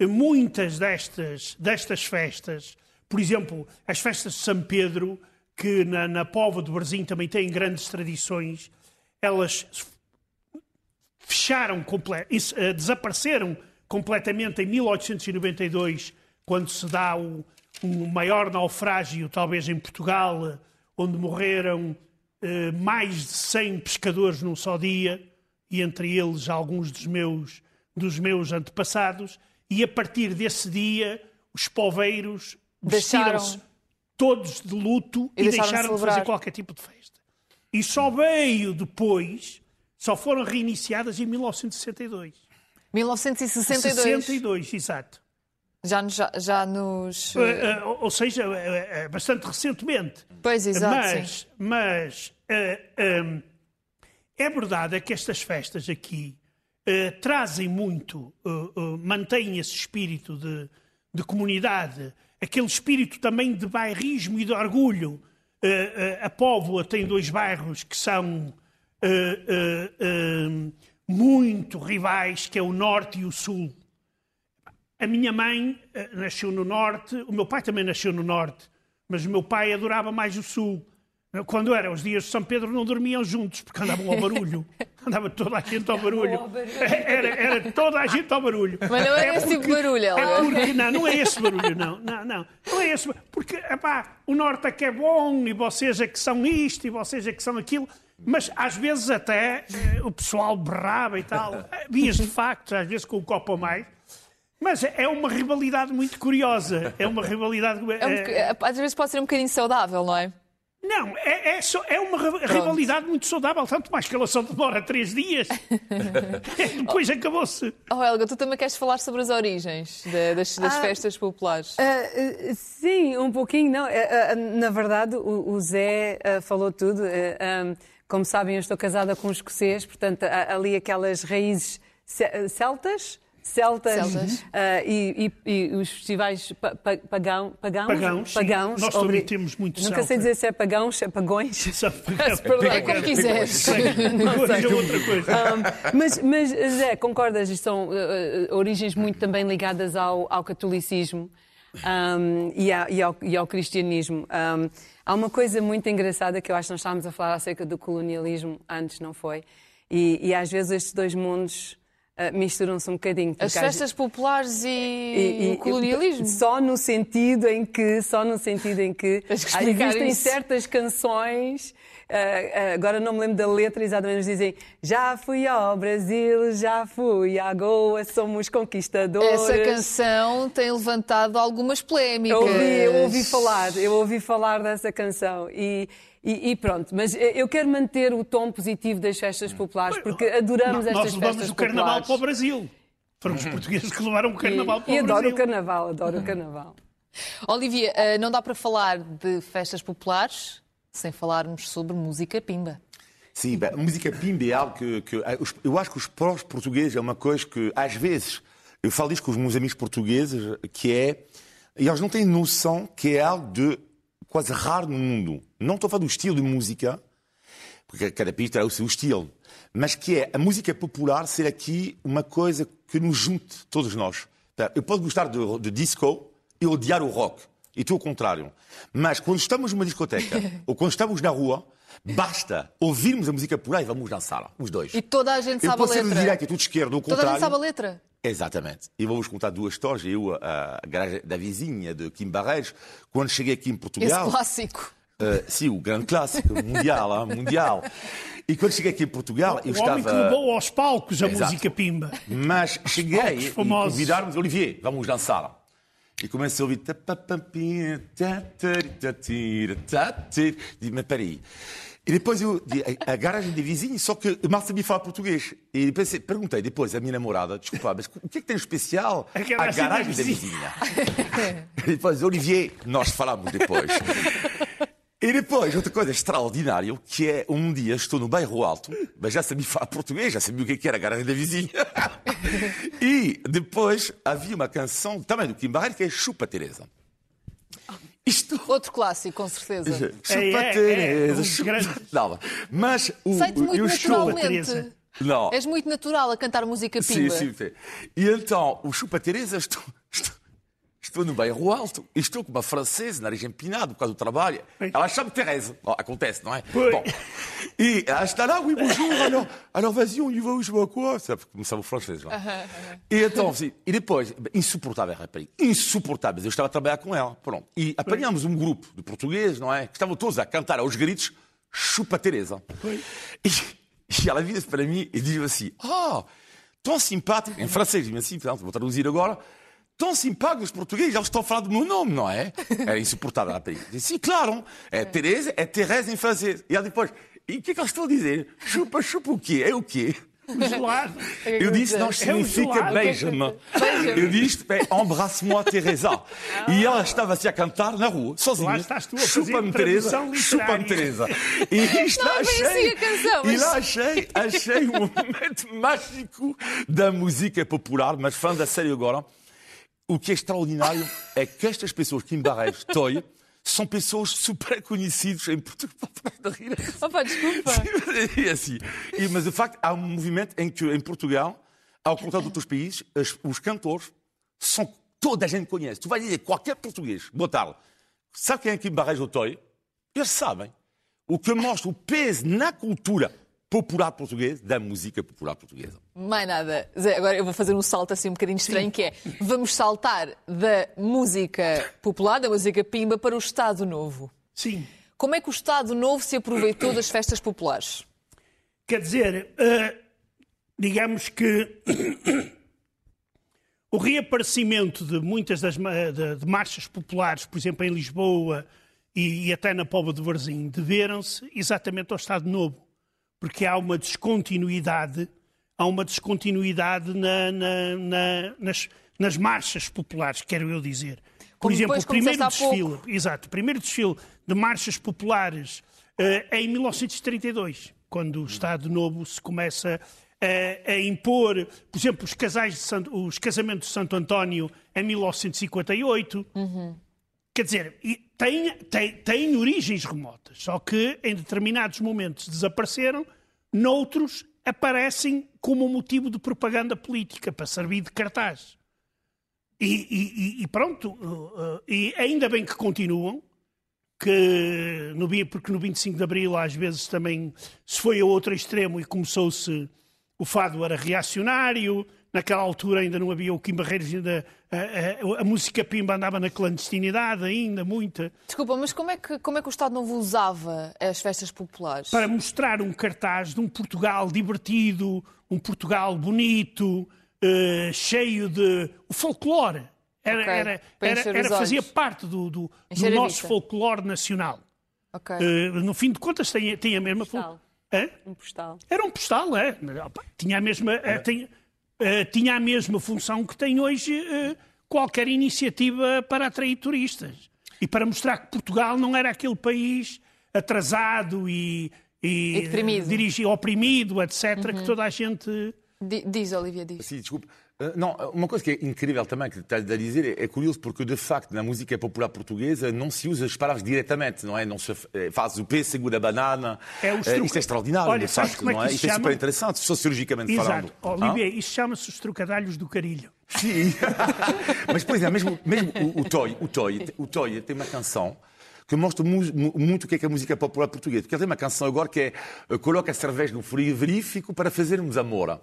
muitas destas, destas festas por exemplo, as festas de São Pedro, que na, na do Brasil também têm grandes tradições, elas fecharam, uh, desapareceram completamente em 1892, quando se dá o, o maior naufrágio, talvez em Portugal, onde morreram eh, mais de 100 pescadores num só dia, e entre eles alguns dos meus, dos meus antepassados, e a partir desse dia os poveiros vestiram-se todos de luto E e, deixaram de deixaram de celebrar. fazer qualquer tipo de festa. E só veio depois, só foram reiniciadas em 1962. 1962. 62, exato. Já, nos- já, já nos. Eh, eh, ou seja, eh, bastante recentemente. Pois, exato. sim. mas mas eh, é verdade é que estas festas aqui trazem muito, mantêm esse espírito de, de comunidade, aquele espírito também de bairrismo e de orgulho. Eh, eh, a Póvoa tem dois bairros que são eh, muito rivais, que é o Norte e o Sul. A minha mãe nasceu no Norte, o meu pai também nasceu no Norte, mas o meu pai adorava mais o Sul. Quando eram os dias de São Pedro não dormiam juntos, porque andavam ao barulho. Andava toda a gente ao barulho. Era, era toda a gente ao barulho. Mas não é esse tipo de barulho, É porque, não, não é esse barulho, não. Não, não. Não é esse. Porque, epá, o Norte é que é bom, e vocês é que são isto, e vocês é que são aquilo. Mas às vezes até eh, o pessoal berrava e tal. Vias de facto, às vezes com um copo a mais. Mas é uma rivalidade muito curiosa. É uma rivalidade. É um eh, às vezes pode ser um bocadinho saudável, não é? Não, é, é, só- é uma ri- rivalidade muito saudável, tanto mais que ela só demora três dias. Depois acabou-se. Oh, Helga, tu também queres falar sobre as origens da- das, das Ah. festas populares? Ah, sim, um pouquinho, não. Ah, na verdade, o, o Zé falou tudo. Ah, como sabem, eu estou casada com um escocês, portanto, há ali aquelas raízes ce- celtas. Celtas, Celtas. ah, e, e- e os festivais pa- pa- pagão, pagãos, Pagãos, sim. pagãos Nós também temos muito Nunca celta. sei dizer se é pagãos, se é pagões. Sabe? É como quiseres. Agora é outra coisa. Um, mas, mas, Zé, concordas? Isto são uh, uh, origens muito também ligadas ao, ao catolicismo um, e, a- e ao, e ao cristianismo. Um, há uma coisa muito engraçada que eu acho que nós estávamos a falar acerca do colonialismo antes, não foi? E, e às vezes estes dois mundos uh, misturam-se um bocadinho. As festas populares e, e- e- o colonialismo? Só no sentido em que, só no sentido em que que existem isso. certas canções, ah, ah, agora não me lembro da letra, exatamente, mas dizem já fui ao Brasil, já fui à Goa, somos conquistadores. Essa canção tem levantado algumas polémicas. Eu ouvi, eu ouvi falar, eu ouvi falar dessa canção e, e- e pronto, mas eu quero manter o tom positivo das festas populares porque adoramos Nós estas levamos festas o carnaval populares. para o Brasil. Foram os portugueses que levaram o carnaval para e, e o adoro Brasil. o carnaval, adoro o carnaval. Olivia, eh, não dá para falar de festas populares sem falarmos sobre música pimba. Sim, bem, a música pimba é algo que, que- os- eu acho que os próprios portugueses é uma coisa que, às vezes, eu falo isto com os meus amigos portugueses, que é, e eles não têm noção que é algo de quase raro no mundo. Não estou a falar do estilo de música, porque cada país terá o seu estilo, mas que é a música popular ser aqui uma coisa que nos junte todos nós. Tá? Eu posso gostar de, de disco e odiar o rock, e tu ao contrário. Mas quando estamos numa discoteca ou quando estamos na rua, basta ouvirmos a música popular e vamos dançar, os dois. E toda a gente Eu sabe a posso ser do letra. direito e tu de esquerda, ao Toda a contrário. gente sabe a letra. Exatamente. E vou-vos contar duas histórias. Eu, a, a garagem da vizinha de Kim Barreiros, quando cheguei aqui em Esse Portugal. clássico. Uh, sim, o grande clássico, mundial, hein, mundial. E quando cheguei aqui em Portugal, eu O homem que estava. levou aos palcos a Exato. música pimba. Mas cheguei e convidaram-me, Olivier, vamos dançar. E comecei a ouvir. mas peraí. E depois eu, a a garagem de vizinho, só que eu mal sabia falar português. E pensei, perguntei depois à minha namorada, desculpa, mas o que é que tem de especial A a garagem da vizinha. e depois, Olivier, nós falamos depois. E depois, outra coisa extraordinária, que é um dia estou no bairro alto, mas já sabia falar português, já sabia o que é que era a garagem da vizinha. e depois havia uma canção também do Kim Barreiro que é Chupa Teresa. Isto. Outro clássico, com certeza. Chupa É, é, é, Teresa, um chupa. grande- Não, mas o, Sei-te muito eu naturalmente. Teresa. Não. És muito natural a cantar música Sim, pimba. sim, sim. E então, o Chupa Teresa, estou, estou, no bairro alto, e estou com uma francesa, nariz empinado, por causa do trabalho. Ela chama Teresa. Bom, acontece, não é? Pois. Bom, Et à ce là oui, bonjour, alors, alors vas-y, on y va, je pas quoi. Ça começava o francês lá. E então, assim, e depois, insuportável a rapariga, insuportável. Eu estava a trabalhar com ela, pronto. E apanhámos um grupo de portugueses, não é? Que estavam todos a cantar aos gritos, chupa Teresa. E, e ela vira para mim e diz assim, ah, tão simpático, em francês, diz assim, portanto, vou traduzir agora, tão simpático os portugueses, eles estão a falar do meu nome, não é? Era insuportável a rapariga. Disse, sim, claro, é Teresa, é Teresa em francês. E ela depois, e o que é que eles estão a dizer? Chupa, chupa o quê? É o quê? O gelado. Eu disse, não, significa gelado. beija-me. Eu disse, é, embrasse-moi, Teresa. E ela estava assim a cantar na rua, sozinha. Chupa-me, Teresa. Chupa-me. Teresa. E isto Não é achei. a canção, E lá achei, achei um momento mágico da música popular, mas falando a sério agora, o que é extraordinário é que estas pessoas que embarreiam, Toy, são pessoas super conhecidas em Portugal. Opa, desculpa. E assim, e, mas de facto há um movimento em que em Portugal, ao contrário de outros países, as- os cantores são toda a gente conhece. Tu vais dizer qualquer português, boa tarde, sabe quem é que embarreja o Toy? Eles sabem. O que mostra o peso na cultura popular portuguesa, da música popular portuguesa. Mais nada. Zé, agora eu vou fazer um salto assim um bocadinho estranho, que é vamos saltar da música popular, da música pimba, para o Estado Novo. Sim. Como é que o Estado Novo se aproveitou das festas populares? Quer dizer, eh, digamos que o reaparecimento de muitas das de, de marchas populares, por exemplo, em Lisboa e, e até na Póvoa de Varzim, deveram-se exatamente ao Estado Novo, porque há uma descontinuidade, há uma descontinuidade na- na- na- nas, nas marchas populares, quero eu dizer. Por Como exemplo, depois, o primeiro desfile Exato. Primeiro desfile de marchas populares eh, é em 1932, quando o Estado Novo se começa a, a impor, por exemplo, os, casais de Santo- os casamentos de Santo António em 1958. Quer dizer, tem, tem, tem origens remotas, só que em determinados momentos desapareceram, noutros aparecem como motivo de propaganda política, para servir de cartaz. E, e- e- pronto, uh, uh, e ainda bem que continuam, que no, porque no 25 de Abril às vezes também se foi a outro extremo e começou-se, o fado era reacionário, naquela altura ainda não havia o Kim Barreiros, ainda, a, a- a música pimba andava na clandestinidade ainda, muita, Desculpa, mas como é que, como é que o Estado Novo usava as festas populares? para mostrar um cartaz de um Portugal divertido, um Portugal bonito, eh, cheio de. o folclore. Era, Ok, era, era, era- fazia parte do, do- do nosso folclore nacional. Ok. Eh, no fim de contas, tem, tem a mesma. Postal. Hã? Um postal. Era um postal, é. Tinha a mesma, eh, eh, tinha a mesma função que tem hoje eh, qualquer iniciativa para atrair turistas. E para mostrar que Portugal não era aquele país atrasado e, e, E deprimido. eh, dirigi- oprimido, etc., que toda a gente. Di- Diz, Olivia, diz. Sim, desculpe. Uh, Não, uma coisa que é incrível também, que estás a dizer, é, é curioso porque, de facto, na música popular portuguesa não se usa as palavras diretamente, não é? Não se eh, faz o pêssego da banana. É o Eh, Isto é extraordinário, Olha, de facto, como é não é? Isto é chama? super interessante, sociologicamente Exato. falando. Olivia, Hã? isso chama-se os trocadalhos do carilho. Sim. Mas, por exemplo, mesmo, mesmo o, o Toy, o Toy, o Toy tem uma canção que mostra mu- mu- muito o que é, que a música popular portuguesa. Porque tem uma canção agora que é eh, Coloca a cerveja no frigorífico para fazermos amor.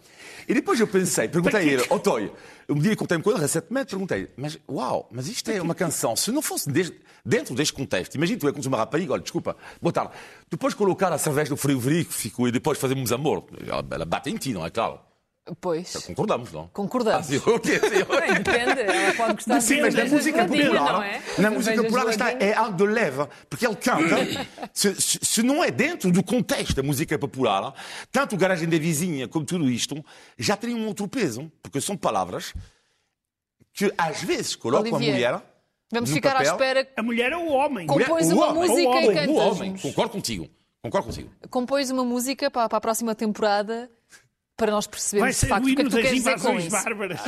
E depois eu pensei, perguntei a ele, ó Toy, um dia contei-me com ele recentemente, perguntei, mas uau, mas isto é uma canção, se não fosse desde- dentro deste contexto, imagina tu é como uma rapariga, olha, desculpa, boa tarde, depois colocar a cerveja no frigorífico e depois fazermos amor, ela bate em ti, não é claro? Pois. Concordamos, não? Concordamos. Ah, sim, ok, sim, depende, ela pode gostar Sim, mas na cerveja música popular, não é? na música popular está, é algo de leve, porque ele canta, se, se- se não é dentro do contexto da música popular, tanto o Garagem da Vizinha como tudo isto, já teria um outro peso, porque são palavras que às vezes colocam Olivier, a mulher Vamos no ficar papel, à espera. A mulher é o homem. Com- Compões o uma homem, música o e homem, cantas-nos. O homem, concordo contigo, concordo contigo. Compões uma música para, para a próxima temporada para nós percebermos de ser facto o o que é que tu queres dizer com isso. bárbaras.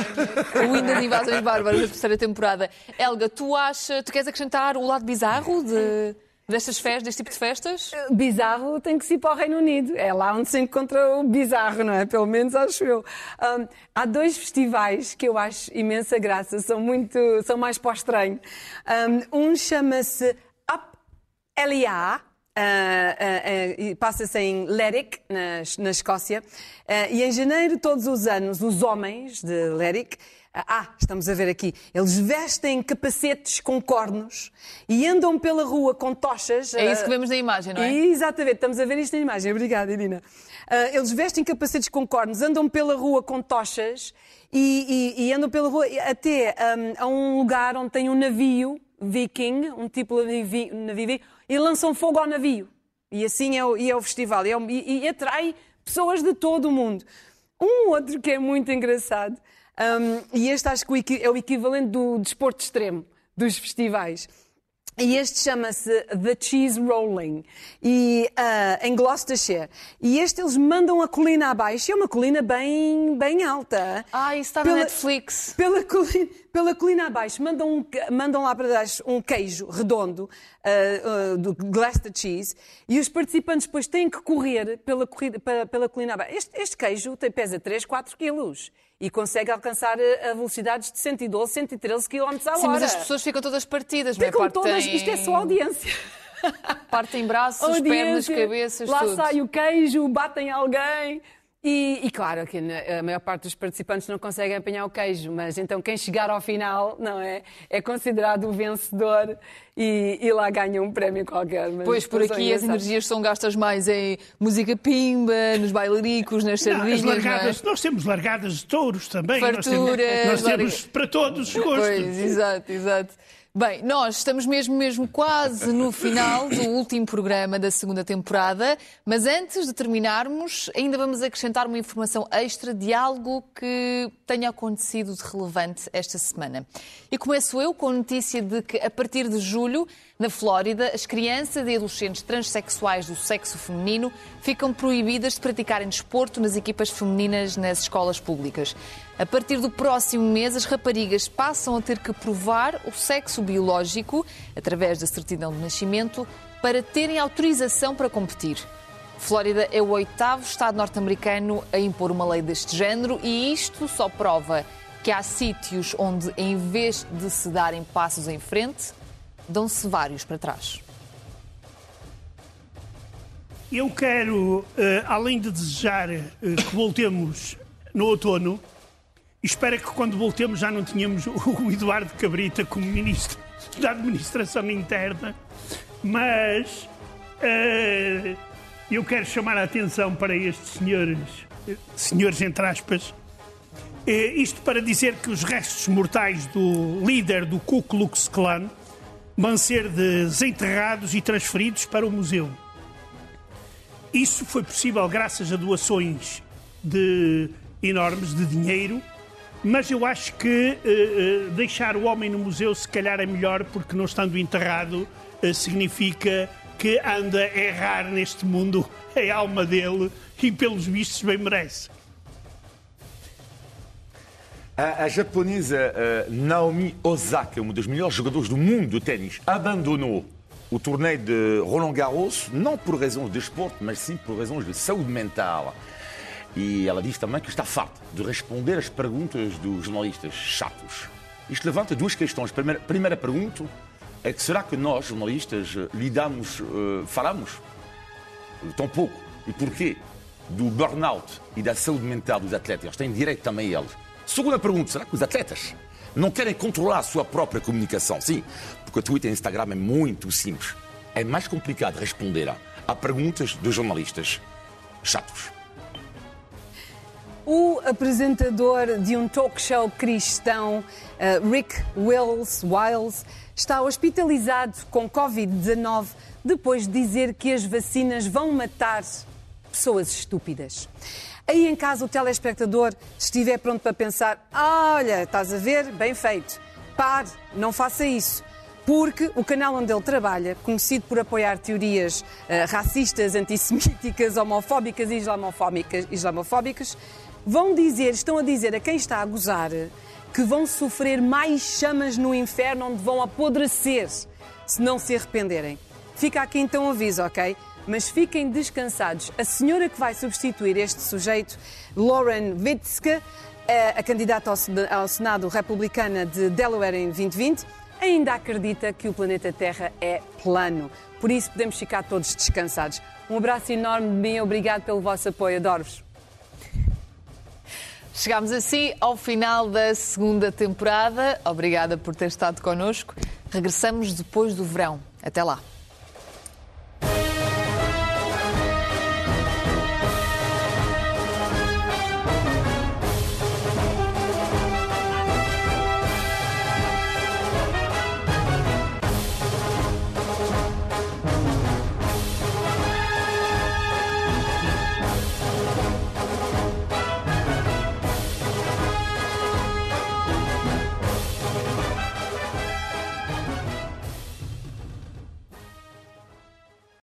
O hino das invasões bárbaras da terceira temporada. Helga, tu achas, tu queres acrescentar o lado bizarro de, destas festas, deste tipo de festas? Bizarro tem que se ir para o Reino Unido. É lá onde se encontra o bizarro, não é? Pelo menos acho eu. Hum, há dois festivais que eu acho imensa graça, são muito, são mais para o estranho. Hum, um chama-se Up LA Uh, uh, uh, Passa-se em Lerwick, na, na Escócia. e em janeiro, todos os anos, os homens de Lerwick ah, estamos a ver aqui. Eles vestem capacetes com cornos e andam pela rua com tochas. É isso que vemos na imagem, não é? Exatamente, estamos a ver isto na imagem. Obrigada, Irina. Eles vestem capacetes com cornos, andam pela rua com tochas e, e, e andam pela rua até um, a um lugar onde tem um navio viking, um tipo de navio, e lançam fogo ao navio. E assim é o, e é o festival. E, é, e, e atrai pessoas de todo o mundo. Um outro que é muito engraçado, um, e este acho que é o equivalente do desporto extremo dos festivais. E este chama-se The Cheese Rolling, e, uh, em Gloucestershire. E este eles mandam a colina abaixo, é uma colina bem, bem alta. Ah, isso está pela, na Netflix. Pela colina, pela colina abaixo, mandam, um, mandam lá para baixo um queijo redondo, uh, uh, do Gloucester Cheese, e os participantes depois têm que correr pela, corrida, pela, pela colina abaixo. Este, este queijo tem, pesa 3, 4 quilos e consegue alcançar eh, a velocidades de 112, 113 km a hora. Sim, mas as pessoas ficam todas partidas, ficam não é? todas, isto é só audiência. Partem braços, audiência, pernas, cabeças, lá tudo. sai o queijo, batem alguém. E, e, claro que a maior parte dos participantes não conseguem apanhar o queijo, mas então quem chegar ao final, não é? É considerado o vencedor e, e lá ganha um prémio qualquer. pois, por aqui as energias são gastas mais em música pimba, nos bailaricos, nas sardinhas. Não, largadas, não é? Nós temos largadas de touros também. Farturas, nós temos, nós temos para todos os gostos. Pois, exato, exato. Bem, nós estamos mesmo, mesmo quase no final do último programa da segunda temporada, mas antes de terminarmos, ainda vamos acrescentar uma informação extra de algo que tenha acontecido de relevante esta semana. E começo eu com a notícia de que, a partir de julho, na Flórida, as crianças e adolescentes transexuais do sexo feminino ficam proibidas de praticarem desporto nas equipas femininas nas escolas públicas. A partir do próximo mês, as raparigas passam a ter que provar o sexo biológico, através da certidão de nascimento, para terem autorização para competir. Flórida é o oitavo estado norte-americano a impor uma lei deste género e isto só prova que há sítios onde, em vez de se darem passos em frente, dão-se vários para trás. Eu quero, eh, além de desejar eh, que voltemos no outono, espero que quando voltemos já não tenhamos o Eduardo Cabrita como Ministro da Administração Interna, mas uh, eu quero chamar a atenção para estes senhores, senhores entre aspas, isto para dizer que os restos mortais do líder do Ku Klux Klan vão ser desenterrados e transferidos para o museu. Isso foi possível graças a doações de, enormes de dinheiro, mas eu acho que uh, uh, deixar o homem no museu se calhar é melhor, porque não estando enterrado uh, significa que anda a errar neste mundo a alma dele e pelos vistos bem merece. A, a japonesa uh, Naomi Osaka, uma das melhores jogadoras do mundo de ténis, abandonou o torneio de Roland Garros, não por razões de esporte, mas sim por razões de saúde mental. E ela diz também que está farta de responder às perguntas dos jornalistas chatos. Isto levanta duas questões. Primeira, primeira pergunta é que será que nós, jornalistas, lidamos, uh, falamos tão pouco e porquê do burnout e da saúde mental dos atletas? Eles têm direito também eles. Segunda pergunta, será que os atletas não querem controlar a sua própria comunicação? Sim, porque o Twitter e o Instagram é muito simples. É mais complicado responder a, perguntas dos jornalistas chatos. O apresentador de um talk show cristão, uh, Rick Wills, Wiles, está hospitalizado com Covid-19 depois de dizer que as vacinas vão matar pessoas estúpidas. Aí em casa o telespectador estiver pronto para pensar: ah, olha, estás a ver? Bem feito. Pare, não faça isso. Porque o canal onde ele trabalha, conhecido por apoiar teorias uh, racistas, antissemíticas, homofóbicas e islamofóbicas, islamofóbicas, vão dizer, estão a dizer a quem está a gozar que vão sofrer mais chamas no inferno onde vão apodrecer se não se arrependerem. Fica aqui então o aviso, ok? Mas fiquem descansados. A senhora que vai substituir este sujeito, Lauren Witzke, é a candidata ao Senado republicana de Delaware em 2020, ainda acredita que o planeta Terra é plano. Por isso podemos ficar todos descansados. Um abraço enorme de mim, obrigado pelo vosso apoio, adoro-vos. Chegámos assim ao final da segunda temporada. Obrigada por ter estado connosco. Regressamos depois do verão. Até lá.